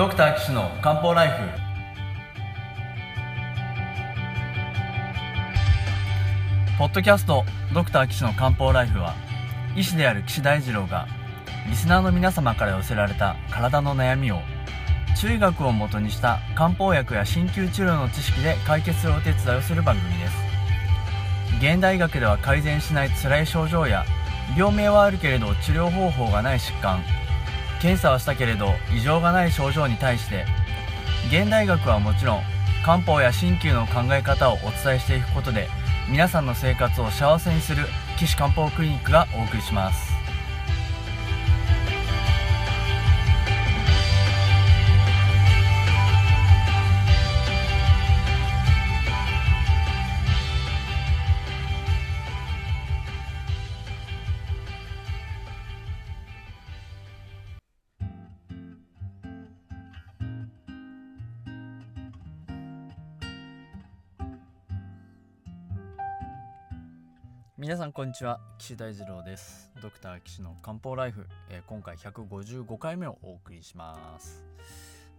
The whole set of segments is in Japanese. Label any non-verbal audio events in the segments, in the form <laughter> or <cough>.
ドクター岸の漢方ライフ。ポッドキャストドクター岸の漢方ライフは医師である岸大二郎がリスナーの皆様から寄せられた体の悩みを中医学をもとにした漢方薬や鍼灸治療の知識で解決するお手伝いをする番組です。現代医学では改善しない辛い症状や病名はあるけれど治療方法がない疾患。検査はしたけれど異常がない症状に対して現代学はもちろん漢方や鍼灸の考え方をお伝えしていくことで皆さんの生活を幸せにする岸漢方クリニックがお送りします。皆さんこんにちは。岸大二郎です。ドクター岸の漢方ライフ、えー今回155回目をお送りします。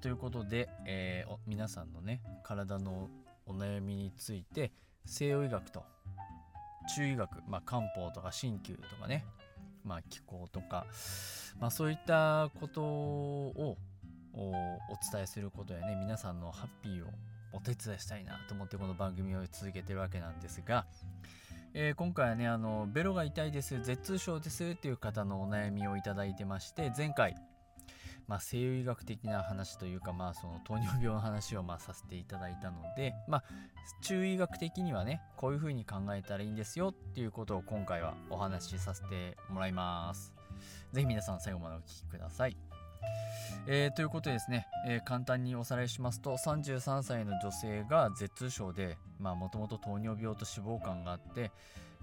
ということで、えー皆さんのね体のお悩みについて西洋医学と中医学、まあ、漢方とか鍼灸とかね、まあ、気候とか、まあ、そういったことをおお伝えすることやね皆さんのハッピーをお手伝いしたいなと思ってこの番組を続けてるわけなんですが、えー今回はねあのベロが痛いです舌痛症ですっていう方のお悩みをいただいてまして前回、まあ、西洋医学的な話というか、まあ、その糖尿病の話をまあさせていただいたので、まあ、中医学的にはねこういうふうに考えたらいいんですよっていうことを今回はお話しさせてもらいます。ぜひ皆さん最後までお聞きください。えーということでですね、えー簡単におさらいしますと33歳の女性が舌痛症でもともと糖尿病と脂肪肝があって、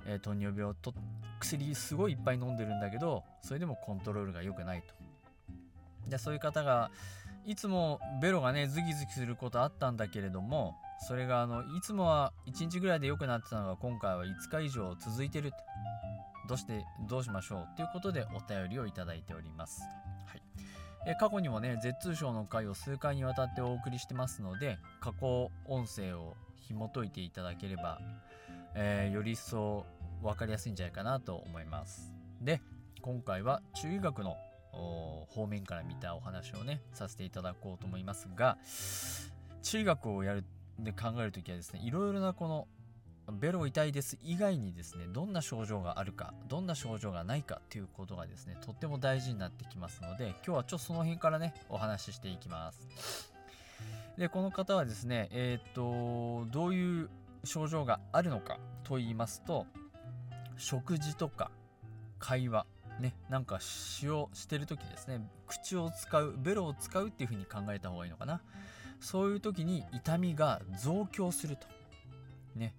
えー糖尿病と薬すごいいっぱい飲んでるんだけどそれでもコントロールが良くないと。でそういう方がいつもベロがねズキズキすることあったんだけれどもそれがあのいつもは1日ぐらいで良くなってたのが今回は5日以上続いてるどうしてどうしましょう？ということでお便りをいただいております、はい、え過去にもね舌痛症の回を数回にわたってお送りしてますので過去音声を紐解いていただければ、えーより一層分かりやすいんじゃないかなと思います。で今回は中医学の方面から見たお話をねさせていただこうと思いますが中医学をやるで考えるときはですねいろいろなこのベロ痛いです以外にですねどんな症状があるかどんな症状がないかっていうことがですねとっても大事になってきますので今日はちょっとその辺からねお話ししていきます。でこの方はですねえーっとどういう症状があるのかと言いますと食事とか会話ねなんか詩をしてる時ですね口を使うベロを使うっていう風に考えた方がいいのかな。そういう時に痛みが増強すると。ね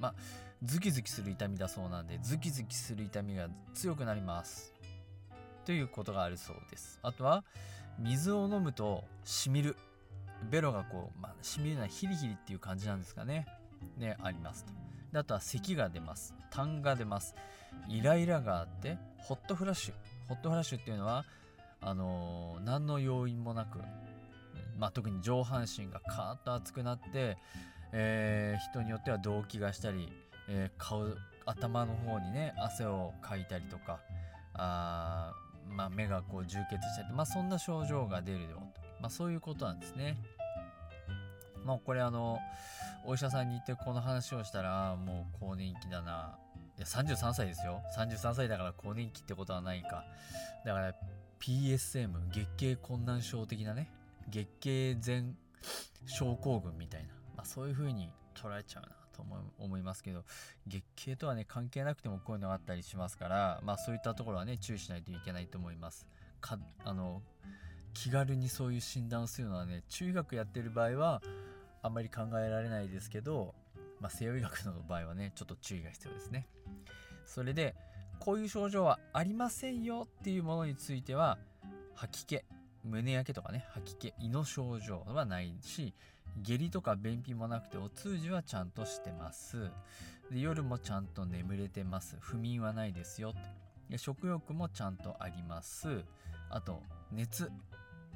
まあズキズキする痛みだそうなんでズキズキする痛みが強くなります。ということがあるそうです。あとは水を飲むとしみる。ベロがこう、まあ、しみるのはヒリヒリっていう感じなんですかね。ねありますと。であとは咳が出ます。痰が出ます。イライラがあってホットフラッシュ。ホットフラッシュっていうのはあのー何の要因もなく、まあ、特に上半身がカーッと熱くなって、えー人によっては動悸がしたり、えー顔頭の方にね汗をかいたりとかあ、まあ、目がこう充血したり、まあ、そんな症状が出るよと、まあ、そういうことなんですね。まあこれあのお医者さんに行ってこの話をしたらもう更年期だな。いや33歳ですよ。33歳だから更年期ってことはないか。だから PSM 月経困難症的なね。月経前症候群みたいな、あ、そういう風に捉えちゃうなと思いますけど月経とはね関係なくてもこういうのがあったりしますからまあそういったところはね注意しないといけないと思います。かあの気軽にそういう診断をするのはね中医学やってる場合はあんまり考えられないですけど、まあ、西洋医学の場合はねちょっと注意が必要ですね。それでこういう症状はありませんよっていうものについては吐き気胸焼けとかね吐き気胃の症状はないし下痢とか便秘もなくてお通じはちゃんとしてますで夜もちゃんと眠れてます不眠はないですよで食欲もちゃんとありますあと熱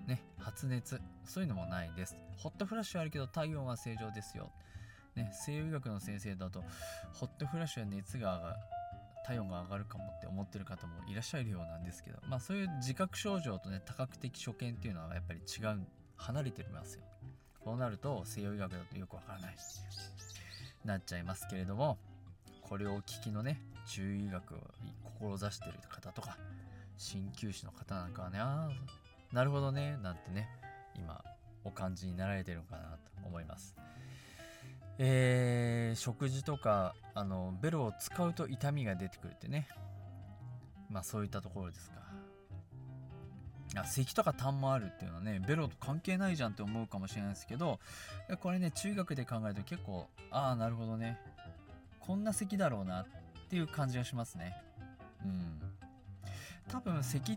ね、発熱、そういうのもないです。ホットフラッシュはあるけど体温は正常ですよ。ね、西洋医学の先生だと、ホットフラッシュは熱が。体温が上がるかもって思ってる方もいらっしゃるようなんですけど、まあそういう自覚症状とね、多角的所見っていうのはやっぱり違う、離れてますよ。そうなると西洋医学だとよくわからないなっちゃいますけれども、これをお聞きのね、中医学を志してる方とか、鍼灸師の方なんかはね、ああ、なるほどね、なんてね、今、お感じになられてるのかなと思います。えー、食事とかあのベロを使うと痛みが出てくるってねまあそういったところですか咳とか痰もあるっていうのはねベロと関係ないじゃんって思うかもしれないですけどこれね中学で考えると結構ああなるほどね。こんな咳だろうなっていう感じがしますね。うん。多分咳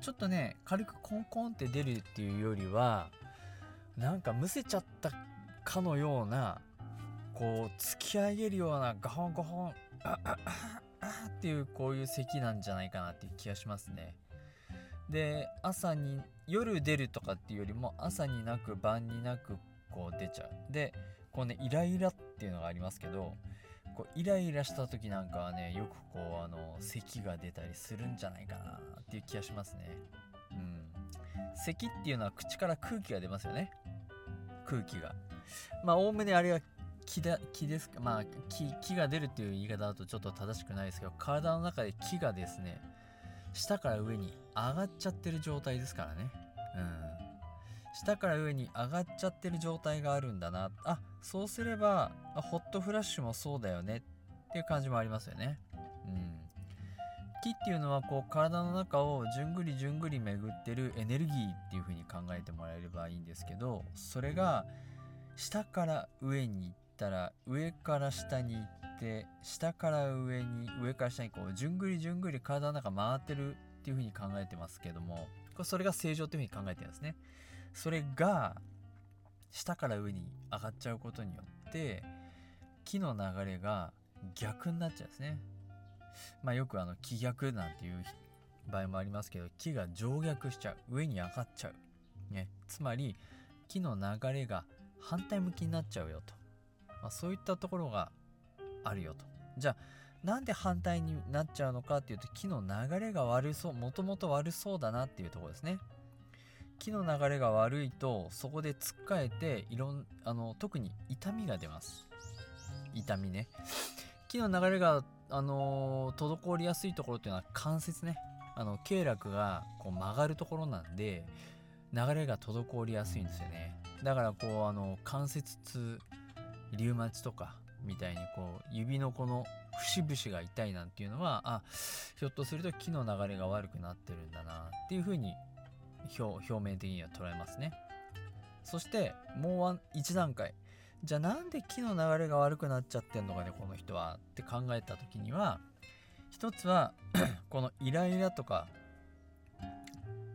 ちょっとね軽くコンコンって出るっていうよりはなんかむせちゃったかのようなこう突き上げるようなガホンガホンあああっていうこういう咳なんじゃないかなっていう気がしますね。で朝に夜出るとかっていうよりも朝になく晩になくこう出ちゃう。でこうねイライラっていうのがありますけどこうイライラした時なんかはねよくこうあの咳が出たりするんじゃないかなっていう気がしますね。うん。咳っていうのは口から空気が出ますよね。空気が。まあおおむねあれが気だ気ですか？まあ気気が出るっていう言い方だとちょっと正しくないですけど体の中で気がですね下から上に上がっちゃってる状態ですからね。うん。下から上に上がっちゃってる状態があるんだな。あそうすればホットフラッシュもそうだよね。っていう感じもありますよね。うん。気っていうのはこう体の中をじゅんぐりじゅんぐり巡ってるエネルギーっていう風に考えてもらえればいいんですけどそれが下から上に行ったら上から下に行って下から上に上から下にこうじゅんぐりじゅんぐり体の中回ってるっていう風に考えてますけどもこれそれが正常っていう風に考えてるんですね。それが下から上に上がっちゃうことによって木の流れが逆になっちゃうんですね。まあよくあの気逆なんていう場合もありますけど木が上逆しちゃう上に上がっちゃう。ね。つまり木の流れが反対向きになっちゃうよと。まあ、そういったところがあるよと。じゃあなんで反対になっちゃうのかっていうと木の流れが悪そうもともと悪そうだなっていうとこですね。木の流れが悪いとそこでつっかえていろんあの特に痛みが出ます。痛みね。木の流れが、あの、滞りやすいところっていうのは関節ね。あの経絡がこう曲がるところなんで流れが滞りやすいんですよね。だからこうあの関節痛リウマチとかみたいにこう指のこの節々が痛いなんていうのはあひょっとすると木の流れが悪くなってるんだなっていうふうに表面的には捉えますね。そしてもう一段階。じゃあなんで木の流れが悪くなっちゃってんのかねこの人はって考えた時には一つは <clears throat> このイライラとか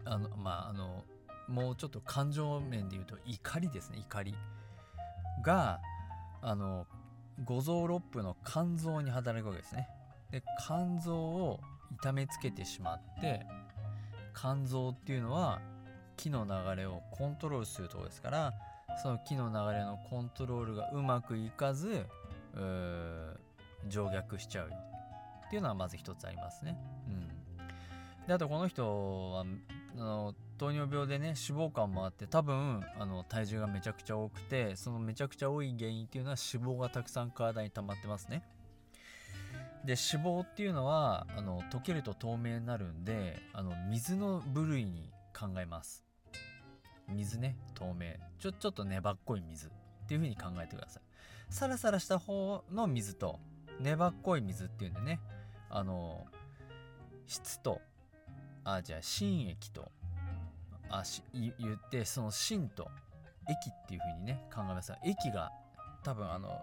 あのまああのもうちょっと感情面で言うと怒りですね怒りがあの五臓六腑の肝臓に働くわけですね。で肝臓を痛めつけてしまって肝臓っていうのは気の流れをコントロールするとこですからその気の流れのコントロールがうまくいかず上逆しちゃうよ。っていうのはまず一つありますね。うん、であとこの人はあの糖尿病でね脂肪肝もあって多分あの体重がめちゃくちゃ多くてそのめちゃくちゃ多い原因っていうのは脂肪がたくさん体に溜まってますね。で脂肪っていうのはあの溶けると透明になるんであの水の部類に考えます。水ね透明。ちょちょっと粘っこい水っていう風に考えてください。サラサラした方の水と粘っこい水っていうんでねあの質とあじゃあ新液とあし言ってその芯と液っていう風にね考えます。液が多分あの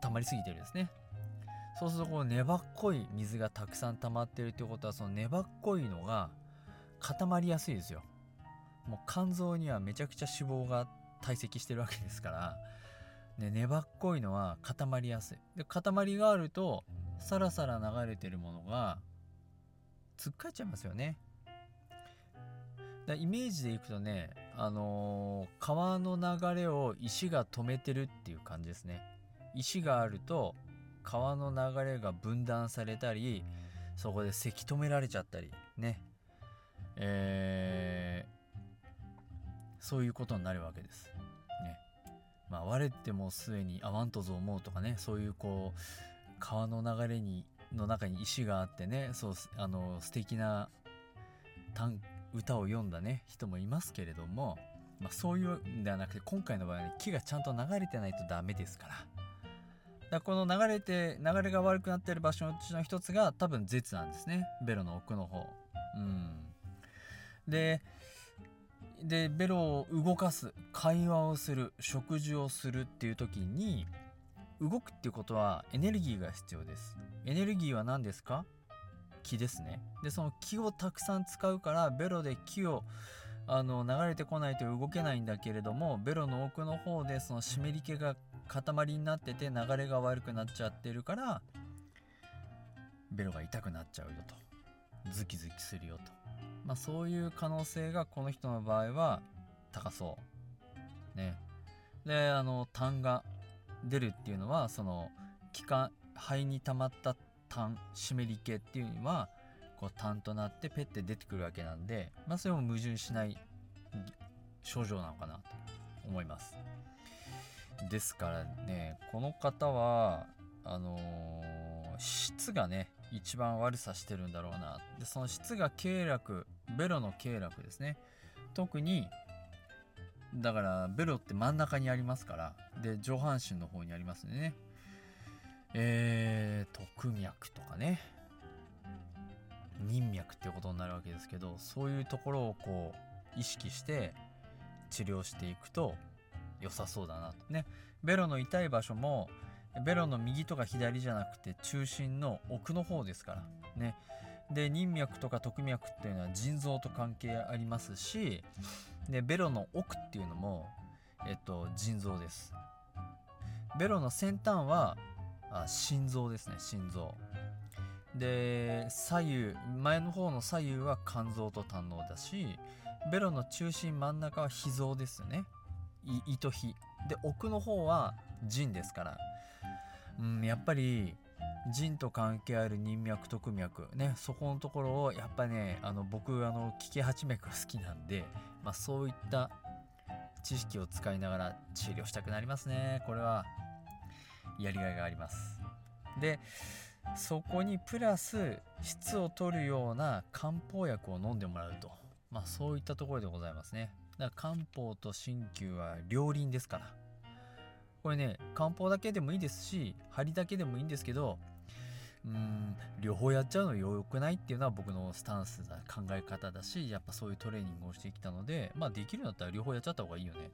溜まりすぎてるんですね。そうするとこう粘っこい水がたくさん溜まってるってことはその粘っこいのが固まりやすいですよ。もう肝臓にはめちゃくちゃ脂肪が堆積してるわけですから、ね、粘っこいのは固まりやすい。で固まりがあるとさらさら流れてるものがつっかえちゃいますよね。イメージでいくとね、あのー川の流れを石が止めてるっていう感じですね。石があると川の流れが分断されたりそこでせき止められちゃったりね。えーそういうことになるわけです。ね。まあ我ってもうすでにあわんとぞ思うとかねそういうこう川の流れにの中に石があってねそうあの素敵な短歌を読んだね人もいますけれども、まあ、そういうんではなくて今回の場合は、木がちゃんと流れてないとダメですから。だこの流れて流れが悪くなってる場所のうちの一つが多分絶なんですねベロの奥の方。うん、ででベロを動かす会話をする食事をするっていう時に動くっていうことはエネルギーが必要ですエネルギーは何ですか？気ですね。でその気をたくさん使うからベロで気をあの流れてこないと動けないんだけれどもベロの奥の方でその湿り気が塊になってて流れが悪くなっちゃってるからベロが痛くなっちゃうよと。ズキズキするよと。まあそういう可能性がこの人の場合は高そう。ね。であの痰が出るっていうのはその気管肺に溜まった痰湿り気っていうのはこう痰となってペッて出てくるわけなんで、まあ、それも矛盾しない症状なのかなと思います。ですからねこの方はあのー質がね一番悪さしてるんだろうな。でその質が経絡ベロの経絡ですね。特にだからベロって真ん中にありますからで上半身の方にありますね。えー、特脈とかね。任脈っていうことになるわけですけどそういうところをこう意識して治療していくと良さそうだなと。ね。ベロの痛い場所もベロの右とか左じゃなくて中心の奥の方ですから。ね。で任脈とか特脈っていうのは腎臓と関係ありますしでベロの奥っていうのもえっと腎臓です。ベロの先端はあ心臓ですね心臓。で左右前の方の左右は肝臓と胆のだしベロの中心真ん中は脾臓ですよね胃と脾。で奥の方は腎ですから。うんやっぱり腎と関係ある任脈特脈ねそこのところをやっぱねあの僕あの気系八脈が好きなんで、まあ、そういった知識を使いながら治療したくなりますね。これは。やりがいがあります。でそこにプラス質を取るような漢方薬を飲んでもらうと。まあそういったところでございますね。だから漢方と鍼灸は両輪ですから。これね漢方だけでもいいですし針だけでもいいんですけどうーん両方やっちゃうの良くないっていうのは僕のスタンスだ考え方だしやっぱそういうトレーニングをしてきたのでまあできるんだったら両方やっちゃった方がいいよね。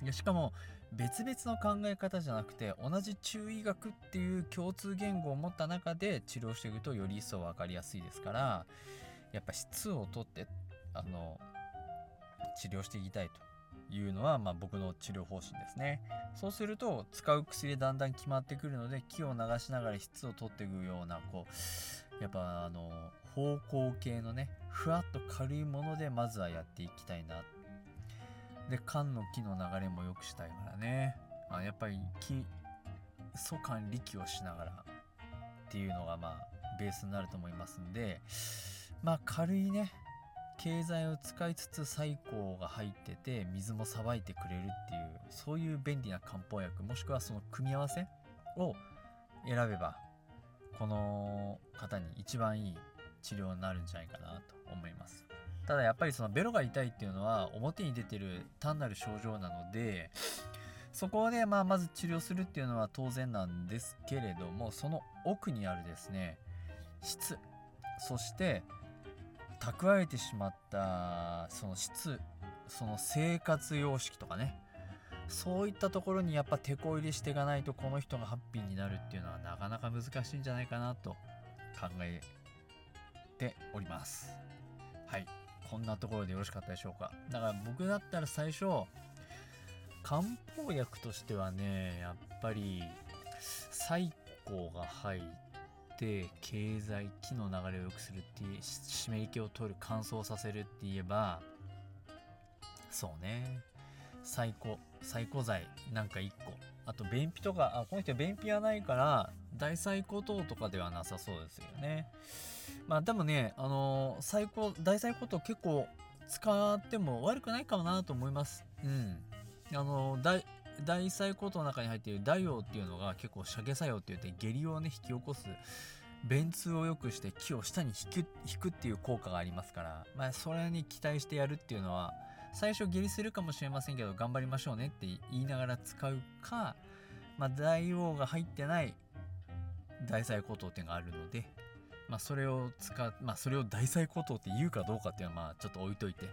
うん、いやしかも別々の考え方じゃなくて同じ中医学っていう共通言語を持った中で治療していくとより一層分かりやすいですからやっぱ質をとってあの治療していきたいというのは、まあ、僕の治療方針ですね。そうすると使う薬でだんだん決まってくるので気を流しながら質を取っていくようなこうやっぱあの方向系のねふわっと軽いものでまずはやっていきたいなってで缶の木の流れも良くしたいからね。あやっぱり木素管力をしながらっていうのがまあベースになると思いますんでまあ軽いね経済を使いつつ細胞が入ってて水もさばいてくれるっていうそういう便利な漢方薬もしくはその組み合わせを選べばこの方に一番いい治療になるんじゃないかなと思います。ただやっぱりそのベロが痛いっていうのは表に出てる単なる症状なのでそこでまあまず治療するっていうのは当然なんですけれどもその奥にあるですね質。そして蓄えてしまったその質。その生活様式とかね。そういったところにやっぱ手こ入れしていかないとこの人がハッピーになるっていうのはなかなか難しいんじゃないかなと考えております。はい。こんなところでよろしかったでしょうか。だから僕だったら最初漢方薬としてはねやっぱり細胞が入って経済気の流れを良くするっていう湿り気を取る乾燥させるって言えばそうね。最高最高剤なんか1個。あと便秘とかあこの人便秘はないから大最高糖とかではなさそうですよね。まあでもねあのー、最高大最高糖結構使っても悪くないかもなと思います。うん。あのー、大大細胞の中に入っているダイオウっていうのが結構射下作用って言って下痢をね引き起こす便通を良くして木を下に引く引くっていう効果がありますから、まあ、それに期待してやるっていうのは最初下痢するかもしれませんけど頑張りましょうねって言いながら使うか、まあ、大王が入ってない大細骨頭っていうのがあるので、まあ、それを使う、まあ、それを大細骨頭って言うかどうかっていうのはまあちょっと置いといて、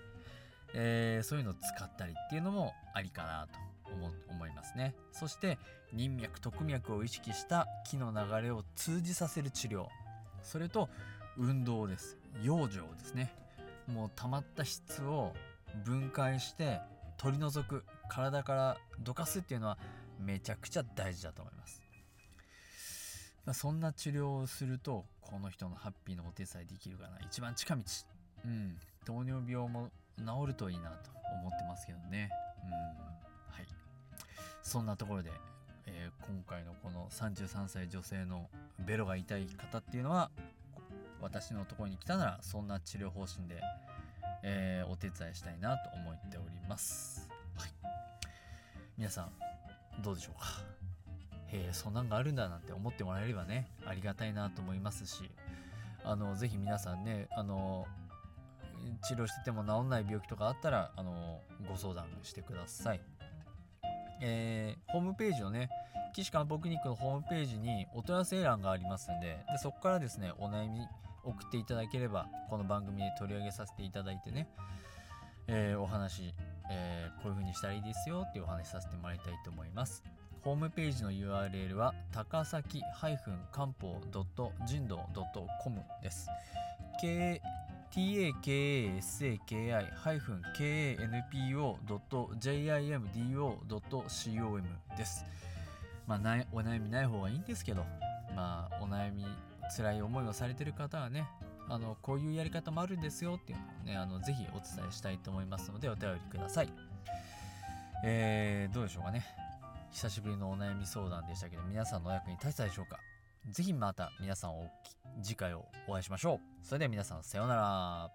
えー、そういうのを使ったりっていうのもありかなと思思いますね。そして人脈特脈を意識した気の流れを通じさせる治療。それと運動です。養生ですね。もう溜まった質を分解して取り除く体からどかすっていうのはめちゃくちゃ大事だと思います。そんな治療をするとこの人のハッピーのお手伝いできるかな一番近道。うん。糖尿病も治るといいなと思ってますけどね。うん。はい。そんなところで、えー、今回のこの33歳女性のベロが痛い方っていうのは私のところに来たならそんな治療方針で、えー、お手伝いしたいなと思っております。はい、皆さんどうでしょうか？へえそんなんがあるんだなんて思ってもらえればねありがたいなと思いますしあのぜひ皆さんねあの治療してても治んない病気とかあったらあのご相談してください。えー、ホームページのね、岸漢方クリニックのホームページにお問い合わせ欄がありますんで、でそこからですね、お悩み送っていただければ、この番組で取り上げさせていただいてね、えー、お話、えー、こういう風にしたらいいですよっていうお話させてもらいたいと思います。ホームページの URL は高崎漢方人道 .com です。takasaki-kanpo.jimdo.com です。まあ、お悩みない方がいいんですけど、まあ、お悩み、辛い思いをされてる方はね、あの、こういうやり方もあるんですよっていうのをね、あの、ぜひお伝えしたいと思いますので、お便りください。えー、どうでしょうかね。久しぶりのお悩み相談でしたけど、皆さんのお役に立てたでしょうか？ぜひまた皆さんお次回をお会いしましょう。それでは皆さんさようなら。